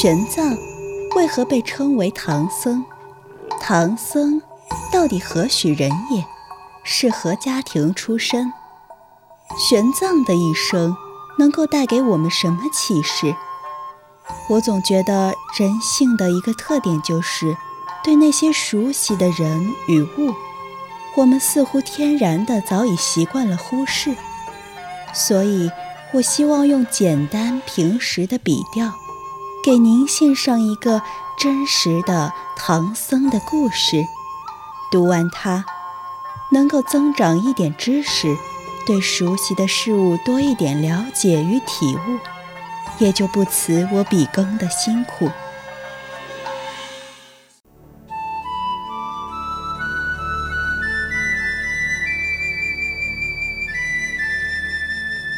玄奘为何被称为唐僧？唐僧到底何许人也？是何家庭出身？玄奘的一生能够带给我们什么启示？我总觉得人性的一个特点就是，对那些熟悉的人与物，我们似乎天然的早已习惯了忽视。所以，我希望用简单平实的笔调，给您献上一个真实的唐僧的故事。读完它，能够增长一点知识，对熟悉的事物多一点了解与体悟，也就不辞我笔耕的辛苦。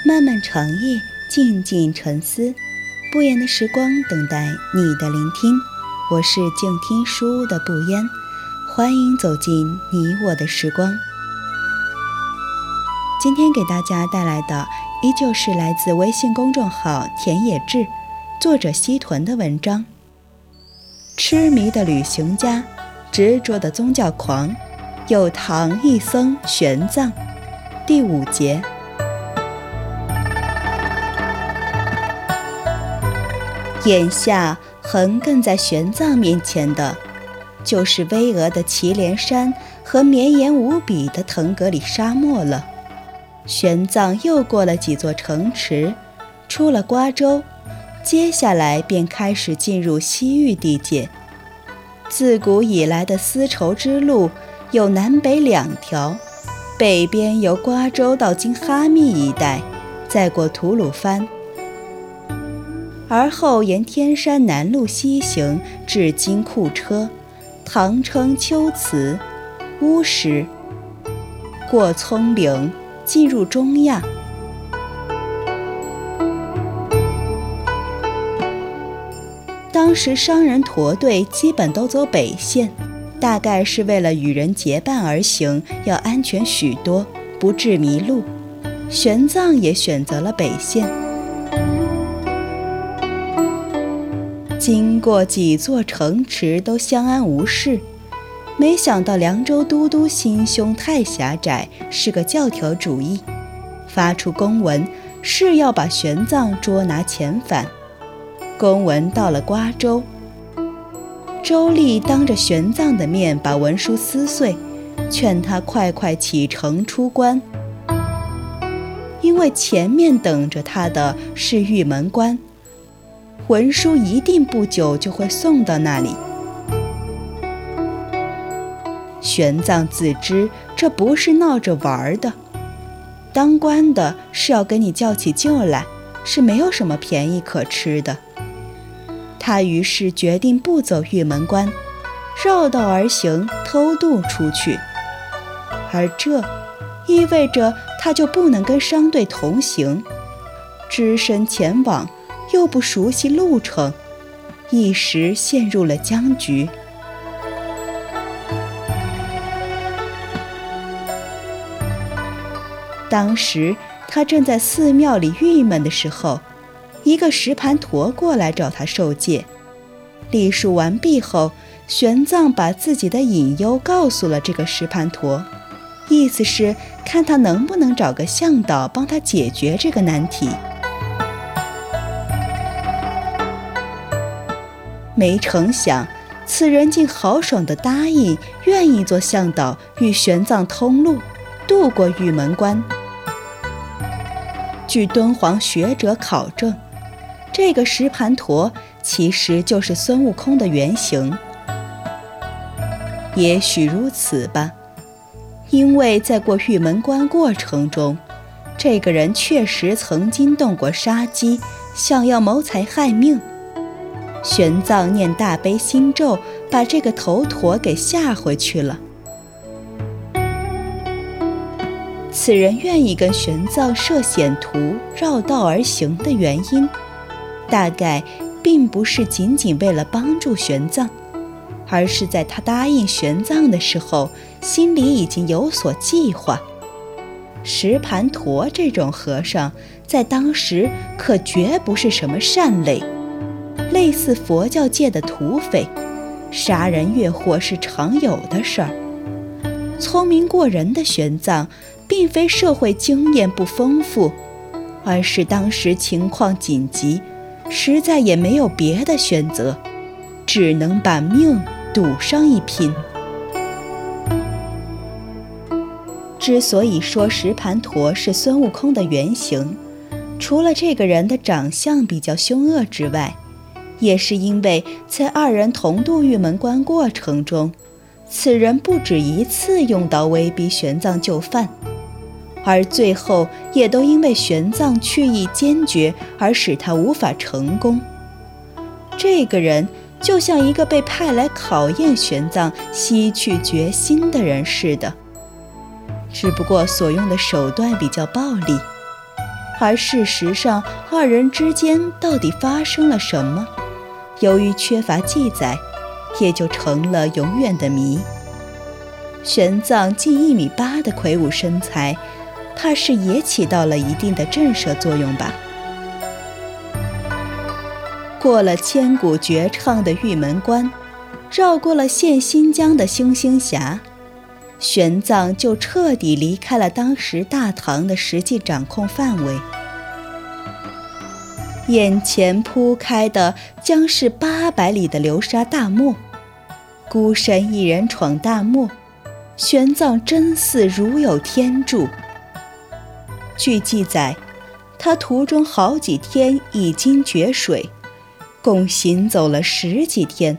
漫漫长夜，静静沉思，不言的时光等待你的聆听。我是静听书屋的不言，欢迎走进你我的时光。今天给大家带来的依旧是来自微信公众号田野志，作者西屯的文章。痴迷的旅行家，执着的宗教狂，有唐一僧玄奘，第五节。眼下横亘在玄奘面前的，就是巍峨的祁连山和绵延无比的腾格里沙漠了。玄奘又过了几座城池，出了瓜州，接下来便开始进入西域地界。自古以来的丝绸之路有南北两条，北边由瓜州到今哈密一带，再过吐鲁番。而后沿天山南路西行，至金库车、唐称秋瓷、乌石，过葱岭，进入中亚。当时商人驼队基本都走北线，大概是为了与人结伴而行，要安全许多，不致迷路。玄奘也选择了北线。经过几座城池都相安无事，没想到凉州都督心胸太狭窄，是个教条主义，发出公文是要把玄奘捉拿遣返。公文到了瓜州，周立当着玄奘的面把文书撕碎，劝他快快启程出关，因为前面等着他的是玉门关。文书一定不久就会送到那里。玄奘自知这不是闹着玩的，当官的是要跟你叫起劲来，是没有什么便宜可吃的。他于是决定不走玉门关，绕道而行，偷渡出去。而这意味着他就不能跟商队同行，只身前往。又不熟悉路程，一时陷入了僵局。当时他正在寺庙里郁闷的时候，一个石盘陀过来找他受戒。礼数完毕后，玄奘把自己的隐忧告诉了这个石盘陀，意思是看他能不能找个向导帮他解决这个难题。没成想，此人竟豪爽地答应，愿意做向导，与玄奘通路，渡过玉门关。据敦煌学者考证，这个石盘陀其实就是孙悟空的原型。也许如此吧，因为在过玉门关过程中，这个人确实曾经动过杀机，想要谋财害命。玄奘念大悲心咒，把这个头陀给吓回去了。此人愿意跟玄奘设险途、绕道而行的原因，大概并不是仅仅为了帮助玄奘，而是在他答应玄奘的时候，心里已经有所计划。石盘陀这种和尚，在当时可绝不是什么善类。类似佛教界的土匪，杀人越货是常有的事儿。聪明过人的玄奘，并非社会经验不丰富，而是当时情况紧急，实在也没有别的选择，只能把命赌上一拼。之所以说石盘陀是孙悟空的原型，除了这个人的长相比较凶恶之外，也是因为在二人同渡玉门关过程中，此人不止一次用刀威逼玄奘就范，而最后也都因为玄奘去意坚决而使他无法成功。这个人就像一个被派来考验玄奘西去决心的人似的。只不过所用的手段比较暴力，而事实上二人之间到底发生了什么，由于缺乏记载，也就成了永远的谜。玄奘近一米八的魁梧身材，怕是也起到了一定的震慑作用吧。过了千古绝唱的玉门关，绕过了现新疆的星星峡。玄奘就彻底离开了当时大唐的实际掌控范围，眼前铺开的将是八百里的流沙大漠，孤身一人闯大漠，玄奘真似如有天助。据记载，他途中好几天已经绝水，共行走了十几天。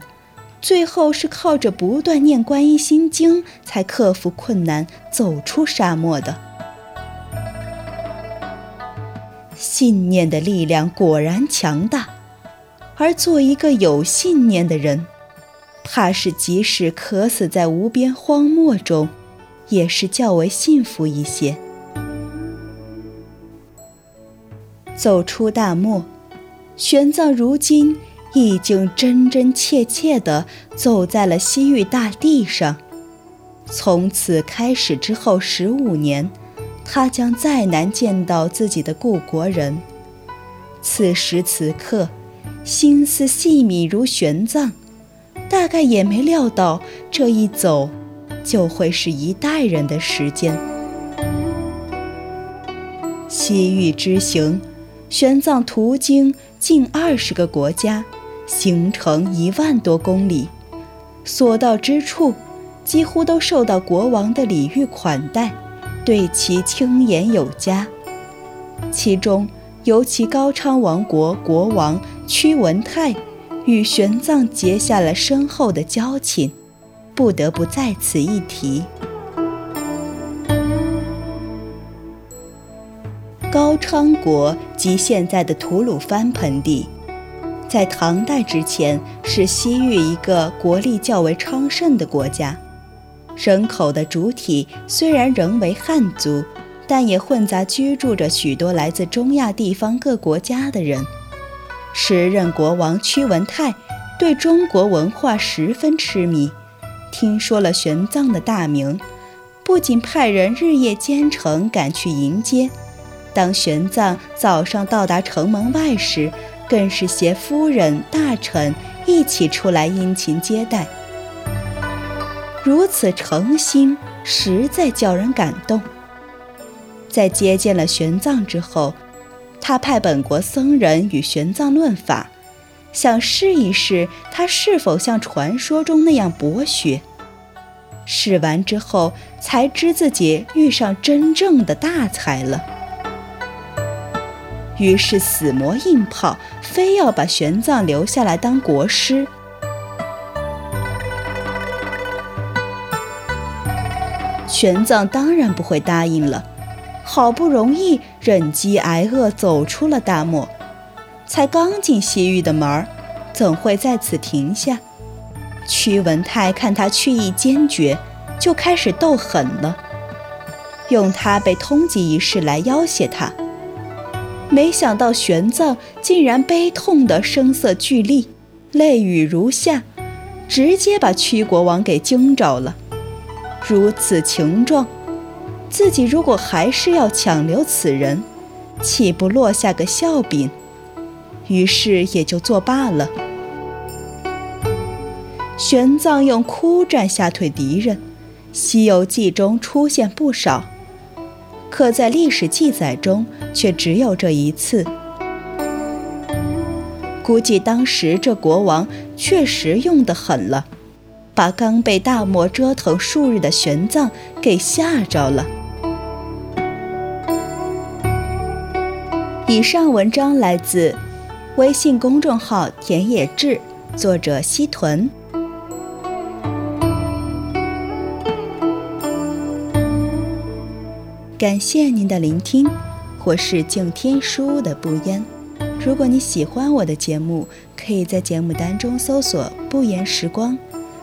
最后是靠着不断念观音心经，才克服困难，走出沙漠的。信念的力量果然强大，而做一个有信念的人，怕是即使渴死在无边荒漠中，也是较为幸福一些。走出大漠，玄奘如今。已经真真切切地走在了西域大地上。从此开始之后十五年，他将再难见到自己的故国人。此时此刻，心思细密如玄奘，大概也没料到这一走，就会是一代人的时间。西域之行，玄奘途经近二十个国家。行程一万多公里，所到之处，几乎都受到国王的礼遇款待，对其轻言有加。其中，尤其高昌王国国王屈文泰，与玄奘结下了深厚的交情，不得不在此一提。高昌国即现在的吐鲁番盆地。在唐代之前，是西域一个国力较为昌盛的国家，人口的主体虽然仍为汉族，但也混杂居住着许多来自中亚地方各国家的人。时任国王屈文泰对中国文化十分痴迷，听说了玄奘的大名，不仅派人日夜兼程赶去迎接。当玄奘早上到达城门外时，更是携夫人、大臣一起出来殷勤接待，如此诚心，实在叫人感动。在接见了玄奘之后，他派本国僧人与玄奘论法，想试一试他是否像传说中那样博学。试完之后，才知自己遇上真正的大才了。于是死磨硬泡，非要把玄奘留下来当国师。玄奘当然不会答应了，好不容易忍饥挨饿走出了大漠，才刚进西域的门儿，怎会在此停下？屈文泰看他去意坚决，就开始斗狠了，用他被通缉一事来要挟他。没想到玄奘竟然悲痛的声色俱厉，泪雨如下，直接把屈国王给惊着了。如此情状，自己如果还是要强留此人，岂不落下个笑柄？于是也就作罢了。玄奘用哭战吓退敌人，《西游记》中出现不少，可在历史记载中却只有这一次。估计当时这国王确实用得狠了，把刚被大魔折腾数日的玄奘给吓着了。以上文章来自微信公众号“田野志”，作者西屯。感谢您的聆听，我是静听书屋的不言。如果你喜欢我的节目，可以在节目单中搜索“不言时光”。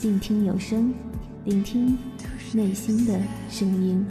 静听有声，聆听内心的声音。